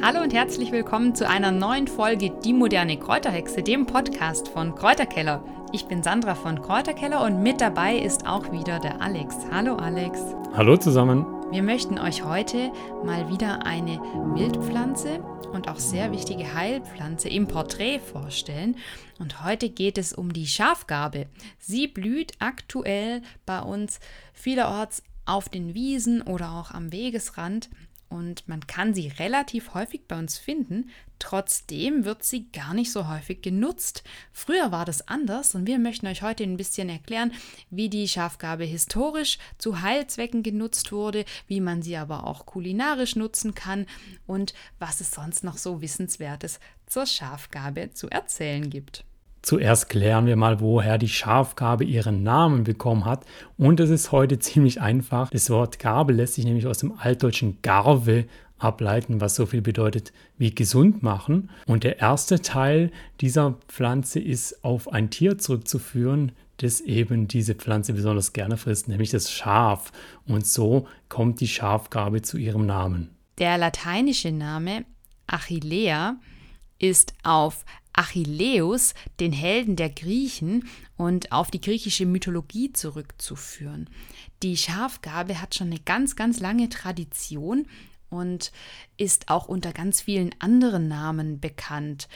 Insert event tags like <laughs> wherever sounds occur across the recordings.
Hallo und herzlich willkommen zu einer neuen Folge Die moderne Kräuterhexe, dem Podcast von Kräuterkeller. Ich bin Sandra von Kräuterkeller und mit dabei ist auch wieder der Alex. Hallo Alex. Hallo zusammen. Wir möchten euch heute mal wieder eine Wildpflanze und auch sehr wichtige Heilpflanze im Porträt vorstellen. Und heute geht es um die Schafgarbe. Sie blüht aktuell bei uns vielerorts auf den Wiesen oder auch am Wegesrand und man kann sie relativ häufig bei uns finden. Trotzdem wird sie gar nicht so häufig genutzt. Früher war das anders und wir möchten euch heute ein bisschen erklären, wie die Schafgabe historisch zu Heilzwecken genutzt wurde, wie man sie aber auch kulinarisch nutzen kann und was es sonst noch so Wissenswertes zur Schafgabe zu erzählen gibt. Zuerst klären wir mal, woher die Schafgarbe ihren Namen bekommen hat. Und es ist heute <laughs> ziemlich einfach. Das Wort Garbe lässt sich nämlich aus dem altdeutschen Garve ableiten, was so viel bedeutet wie gesund machen. Und der erste Teil dieser Pflanze ist auf ein Tier zurückzuführen, das eben diese Pflanze besonders gerne frisst, nämlich das Schaf. Und so kommt die Schafgarbe zu ihrem Namen. Der lateinische Name Achillea ist auf Achilleus, den Helden der Griechen und auf die griechische Mythologie zurückzuführen. Die Schafgabe hat schon eine ganz, ganz lange Tradition und ist auch unter ganz vielen anderen Namen bekannt.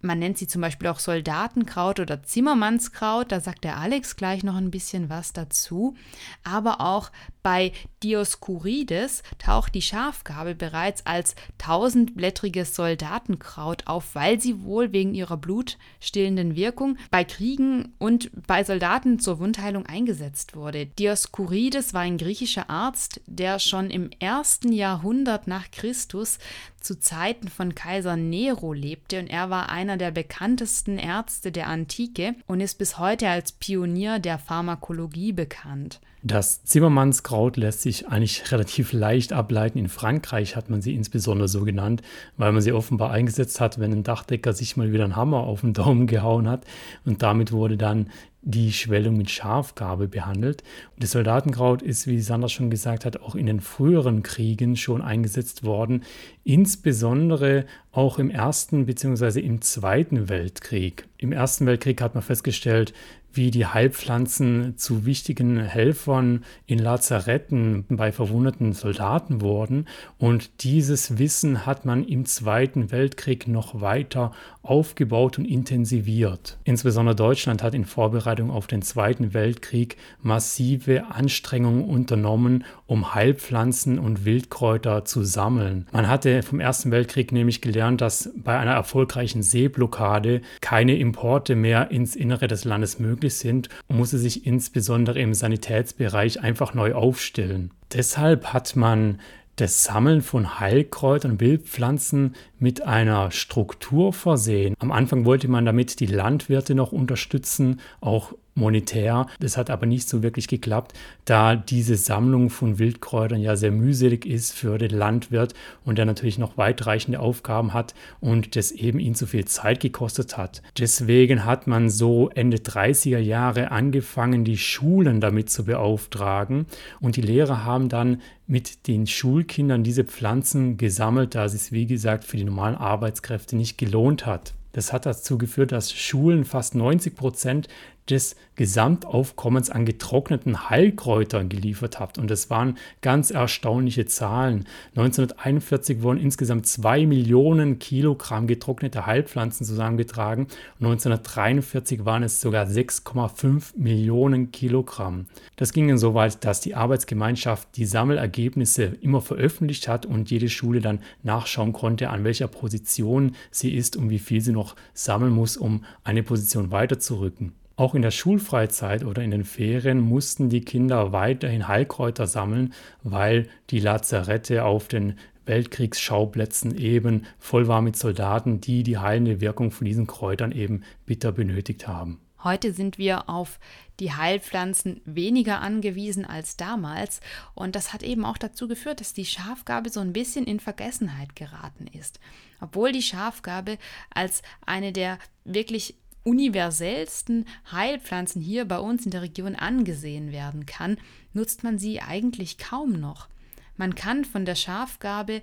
Man nennt sie zum Beispiel auch Soldatenkraut oder Zimmermannskraut, da sagt der Alex gleich noch ein bisschen was dazu. Aber auch bei Dioskurides taucht die Schafgabe bereits als tausendblättriges Soldatenkraut auf, weil sie wohl wegen ihrer blutstillenden Wirkung bei Kriegen und bei Soldaten zur Wundheilung eingesetzt wurde. Dioskurides war ein griechischer Arzt, der schon im ersten Jahrhundert nach Christus zu Zeiten von Kaiser Nero lebte und er war einer der bekanntesten Ärzte der Antike und ist bis heute als Pionier der Pharmakologie bekannt. Das Zimmermannskraut lässt sich eigentlich <laughs> relativ leicht ableiten. In Frankreich hat man sie insbesondere so genannt, weil man sie offenbar eingesetzt hat, wenn ein Dachdecker sich mal wieder einen Hammer auf den Daumen gehauen hat. Und damit wurde dann die Schwellung mit Schafgarbe behandelt. Und das Soldatenkraut ist, wie Sandra schon gesagt hat, auch in den früheren Kriegen schon eingesetzt worden, insbesondere auch im Ersten bzw. im Zweiten Weltkrieg. Im Ersten Weltkrieg hat man festgestellt, wie die Heilpflanzen zu wichtigen Helfern in Lazaretten bei verwundeten Soldaten wurden. Und dieses Wissen hat man im Zweiten Weltkrieg noch weiter aufgebaut und intensiviert. Insbesondere Deutschland hat in Vorbereitung auf den Zweiten Weltkrieg massive Anstrengungen unternommen, um Heilpflanzen und Wildkräuter zu sammeln. Man hatte vom Ersten Weltkrieg nämlich gelernt, dass bei einer erfolgreichen Seeblockade keine Importe mehr ins Innere des Landes möglich möglich sind und musste sich insbesondere im Sanitätsbereich einfach neu aufstellen. Deshalb hat man das Sammeln von Heilkräutern und Wildpflanzen mit einer Struktur versehen. Am Anfang wollte man damit die Landwirte noch unterstützen, auch monetär. Das hat aber nicht so wirklich geklappt, da diese Sammlung von Wildkräutern ja sehr mühselig ist für den Landwirt und der natürlich noch weitreichende Aufgaben hat und das eben ihn zu viel Zeit gekostet hat. Deswegen hat man so Ende 30er Jahre angefangen, die Schulen damit zu beauftragen und die Lehrer haben dann mit den Schulkindern diese Pflanzen gesammelt, da es sich, wie gesagt, für die normalen Arbeitskräfte nicht gelohnt hat. Das hat dazu geführt, dass Schulen fast 90 Prozent des Gesamtaufkommens an getrockneten Heilkräutern geliefert habt. Und das waren ganz erstaunliche Zahlen. 1941 wurden insgesamt zwei Millionen Kilogramm getrocknete Heilpflanzen zusammengetragen. 1943 waren es sogar 6,5 Millionen Kilogramm. Das ging dann so weit, dass die Arbeitsgemeinschaft die Sammelergebnisse immer veröffentlicht hat und jede Schule dann nachschauen konnte, an welcher Position sie ist und wie viel sie noch sammeln muss, um eine Position weiterzurücken. Auch in der Schulfreizeit oder in den Ferien mussten die Kinder weiterhin Heilkräuter sammeln, weil die Lazarette auf den Weltkriegsschauplätzen eben voll war mit Soldaten, die die heilende Wirkung von diesen Kräutern eben bitter benötigt haben. Heute sind wir auf die Heilpflanzen weniger angewiesen als damals und das hat eben auch dazu geführt, dass die Schafgabe so ein bisschen in Vergessenheit geraten ist. Obwohl die Schafgabe als eine der wirklich universellsten Heilpflanzen hier bei uns in der Region angesehen werden kann, nutzt man sie eigentlich kaum noch. Man kann von der Schafgabe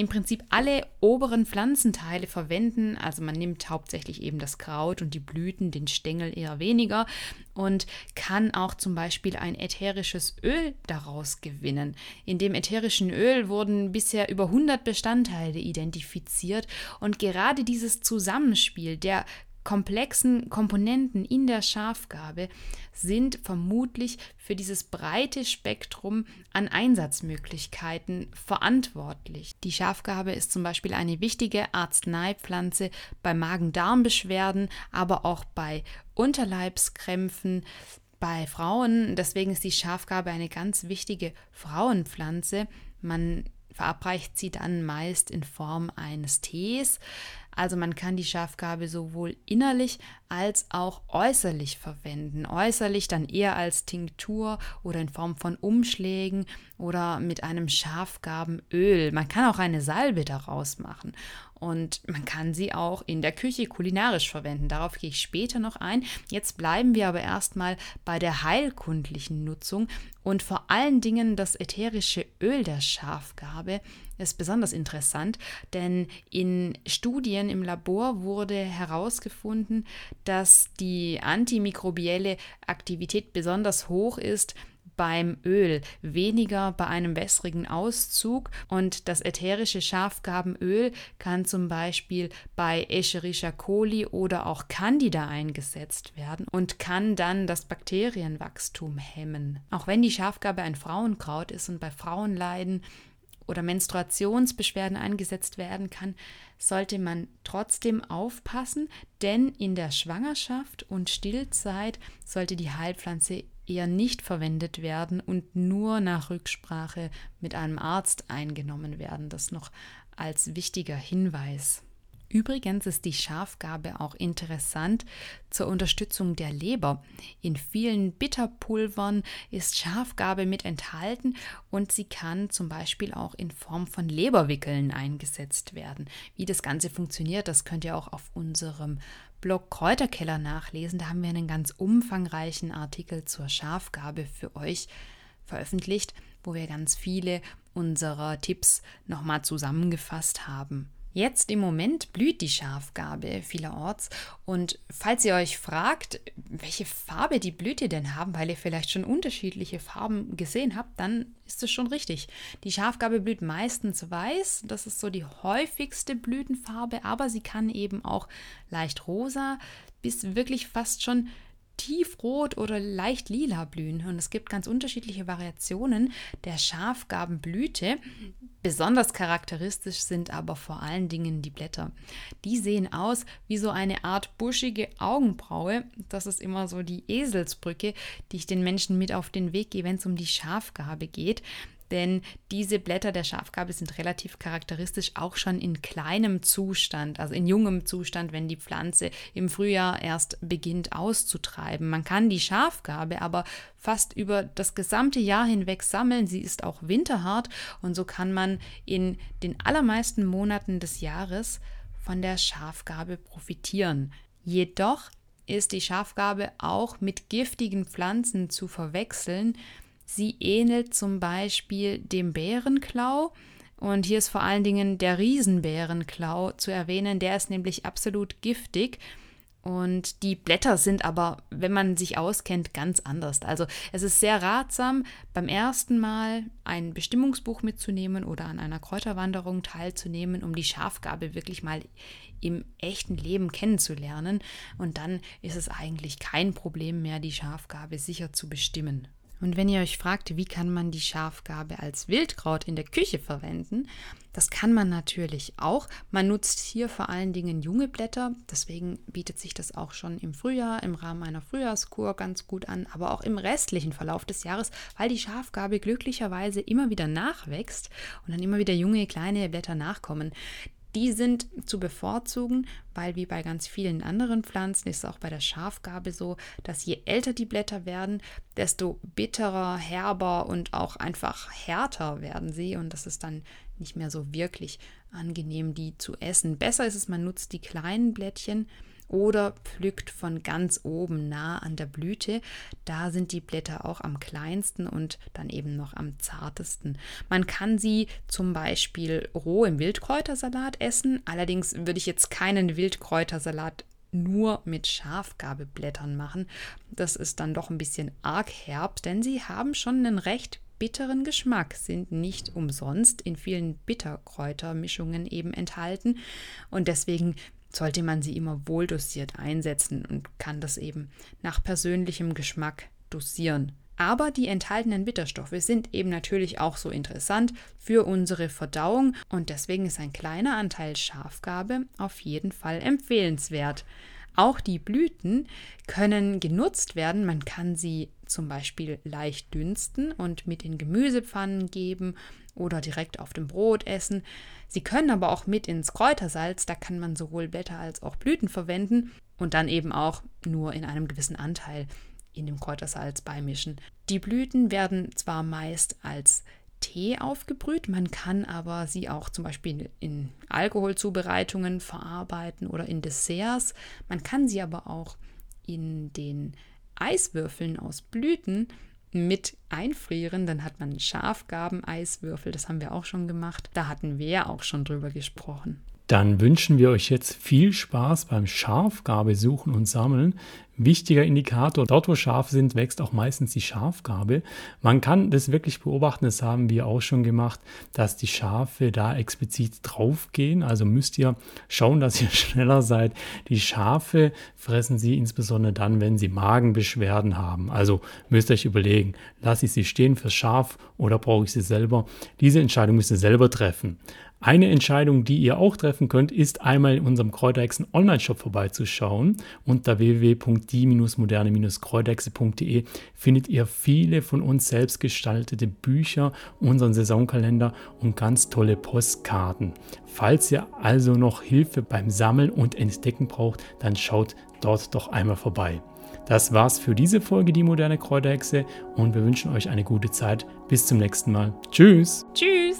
im Prinzip alle oberen Pflanzenteile verwenden. Also man nimmt hauptsächlich eben das Kraut und die Blüten, den Stängel eher weniger und kann auch zum Beispiel ein ätherisches Öl daraus gewinnen. In dem ätherischen Öl wurden bisher über 100 Bestandteile identifiziert und gerade dieses Zusammenspiel der komplexen Komponenten in der Schafgabe sind vermutlich für dieses breite Spektrum an Einsatzmöglichkeiten verantwortlich. Die Schafgabe ist zum Beispiel eine wichtige Arzneipflanze bei Magen-Darm-Beschwerden, aber auch bei Unterleibskrämpfen, bei Frauen. Deswegen ist die Schafgabe eine ganz wichtige Frauenpflanze. Man verabreicht sie dann meist in Form eines Tees. Also man kann die Schafgabe sowohl innerlich als auch äußerlich verwenden. Äußerlich dann eher als Tinktur oder in Form von Umschlägen oder mit einem Schafgarbenöl. Man kann auch eine Salbe daraus machen. Und man kann sie auch in der Küche kulinarisch verwenden. Darauf gehe ich später noch ein. Jetzt bleiben wir aber erstmal bei der heilkundlichen Nutzung und vor allen Dingen das ätherische Öl der Schafgabe ist besonders interessant, denn in Studien im Labor wurde herausgefunden, dass die antimikrobielle Aktivität besonders hoch ist beim Öl, weniger bei einem wässrigen Auszug. Und das ätherische Schafgarbenöl kann zum Beispiel bei Escherichia coli oder auch Candida eingesetzt werden und kann dann das Bakterienwachstum hemmen. Auch wenn die Schafgabe ein Frauenkraut ist und bei Frauenleiden oder Menstruationsbeschwerden eingesetzt werden kann, sollte man trotzdem aufpassen, denn in der Schwangerschaft und Stillzeit sollte die Heilpflanze eher nicht verwendet werden und nur nach Rücksprache mit einem Arzt eingenommen werden. Das noch als wichtiger Hinweis. Übrigens ist die Schafgabe auch interessant zur Unterstützung der Leber. In vielen Bitterpulvern ist Schafgabe mit enthalten und sie kann zum Beispiel auch in Form von Leberwickeln eingesetzt werden. Wie das Ganze funktioniert, das könnt ihr auch auf unserem Blog Kräuterkeller nachlesen. Da haben wir einen ganz umfangreichen Artikel zur Schafgabe für euch veröffentlicht, wo wir ganz viele unserer Tipps nochmal zusammengefasst haben. Jetzt im Moment blüht die Schafgabe vielerorts. Und falls ihr euch fragt, welche Farbe die Blüte denn haben, weil ihr vielleicht schon unterschiedliche Farben gesehen habt, dann ist es schon richtig. Die Schafgabe blüht meistens weiß, das ist so die häufigste Blütenfarbe, aber sie kann eben auch leicht rosa bis wirklich fast schon tiefrot oder leicht lila blühen. Und es gibt ganz unterschiedliche Variationen der Schafgarbenblüte. Besonders charakteristisch sind aber vor allen Dingen die Blätter. Die sehen aus wie so eine Art buschige Augenbraue. Das ist immer so die Eselsbrücke, die ich den Menschen mit auf den Weg gehe, wenn es um die Schafgabe geht denn diese Blätter der Schafgabe sind relativ charakteristisch auch schon in kleinem Zustand, also in jungem Zustand, wenn die Pflanze im Frühjahr erst beginnt auszutreiben. Man kann die Schafgabe aber fast über das gesamte Jahr hinweg sammeln. Sie ist auch winterhart und so kann man in den allermeisten Monaten des Jahres von der Schafgabe profitieren. Jedoch ist die Schafgabe auch mit giftigen Pflanzen zu verwechseln, Sie ähnelt zum Beispiel dem Bärenklau. Und hier ist vor allen Dingen der Riesenbärenklau zu erwähnen. Der ist nämlich absolut giftig. Und die Blätter sind aber, wenn man sich auskennt, ganz anders. Also es ist sehr ratsam, beim ersten Mal ein Bestimmungsbuch mitzunehmen oder an einer Kräuterwanderung teilzunehmen, um die Schafgabe wirklich mal im echten Leben kennenzulernen. Und dann ist es eigentlich kein Problem mehr, die Schafgabe sicher zu bestimmen. Und wenn ihr euch fragt, wie kann man die Schafgabe als Wildkraut in der Küche verwenden, das kann man natürlich auch. Man nutzt hier vor allen Dingen junge Blätter, deswegen bietet sich das auch schon im Frühjahr im Rahmen einer Frühjahrskur ganz gut an, aber auch im restlichen Verlauf des Jahres, weil die Schafgabe glücklicherweise immer wieder nachwächst und dann immer wieder junge kleine Blätter nachkommen. Die sind zu bevorzugen, weil wie bei ganz vielen anderen Pflanzen ist es auch bei der Schafgabe so, dass je älter die Blätter werden, desto bitterer, herber und auch einfach härter werden sie und das ist dann nicht mehr so wirklich angenehm, die zu essen. Besser ist es, man nutzt die kleinen Blättchen oder pflückt von ganz oben nah an der Blüte. Da sind die Blätter auch am kleinsten und dann eben noch am zartesten. Man kann sie zum Beispiel roh im Wildkräutersalat essen. Allerdings würde ich jetzt keinen Wildkräutersalat nur mit Schafgabeblättern machen. Das ist dann doch ein bisschen arg herb, denn sie haben schon einen recht bitteren Geschmack, sind nicht umsonst in vielen Bitterkräutermischungen eben enthalten und deswegen sollte man sie immer wohldosiert einsetzen und kann das eben nach persönlichem Geschmack dosieren. Aber die enthaltenen Bitterstoffe sind eben natürlich auch so interessant für unsere Verdauung und deswegen ist ein kleiner Anteil Schafgabe auf jeden Fall empfehlenswert. Auch die Blüten können genutzt werden. Man kann sie zum Beispiel leicht dünsten und mit in Gemüsepfannen geben oder direkt auf dem Brot essen. Sie können aber auch mit ins Kräutersalz, da kann man sowohl Blätter als auch Blüten verwenden und dann eben auch nur in einem gewissen Anteil in dem Kräutersalz beimischen. Die Blüten werden zwar meist als Tee aufgebrüht, man kann aber sie auch zum Beispiel in Alkoholzubereitungen verarbeiten oder in Desserts. Man kann sie aber auch in den Eiswürfeln aus Blüten mit einfrieren, dann hat man Schafgaben-Eiswürfel, das haben wir auch schon gemacht. Da hatten wir ja auch schon drüber gesprochen. Dann wünschen wir euch jetzt viel Spaß beim Schafgabe suchen und sammeln. Wichtiger Indikator, dort wo Schafe sind, wächst auch meistens die Schafgabe. Man kann das wirklich beobachten, das haben wir auch schon gemacht, dass die Schafe da explizit draufgehen. Also müsst ihr schauen, dass ihr <laughs> schneller seid. Die Schafe fressen sie insbesondere dann, wenn sie Magenbeschwerden haben. Also müsst ihr euch überlegen, lasse ich sie stehen fürs Schaf oder brauche ich sie selber? Diese Entscheidung müsst ihr selber treffen. Eine Entscheidung, die ihr auch treffen könnt, ist einmal in unserem Kräuterhexen Online-Shop vorbeizuschauen. Unter www.die-moderne-kräuterhexe.de findet ihr viele von uns selbst gestaltete Bücher, unseren Saisonkalender und ganz tolle Postkarten. Falls ihr also noch Hilfe beim Sammeln und Entdecken braucht, dann schaut dort doch einmal vorbei. Das war's für diese Folge, die moderne Kräuterhexe, und wir wünschen euch eine gute Zeit. Bis zum nächsten Mal. Tschüss. Tschüss.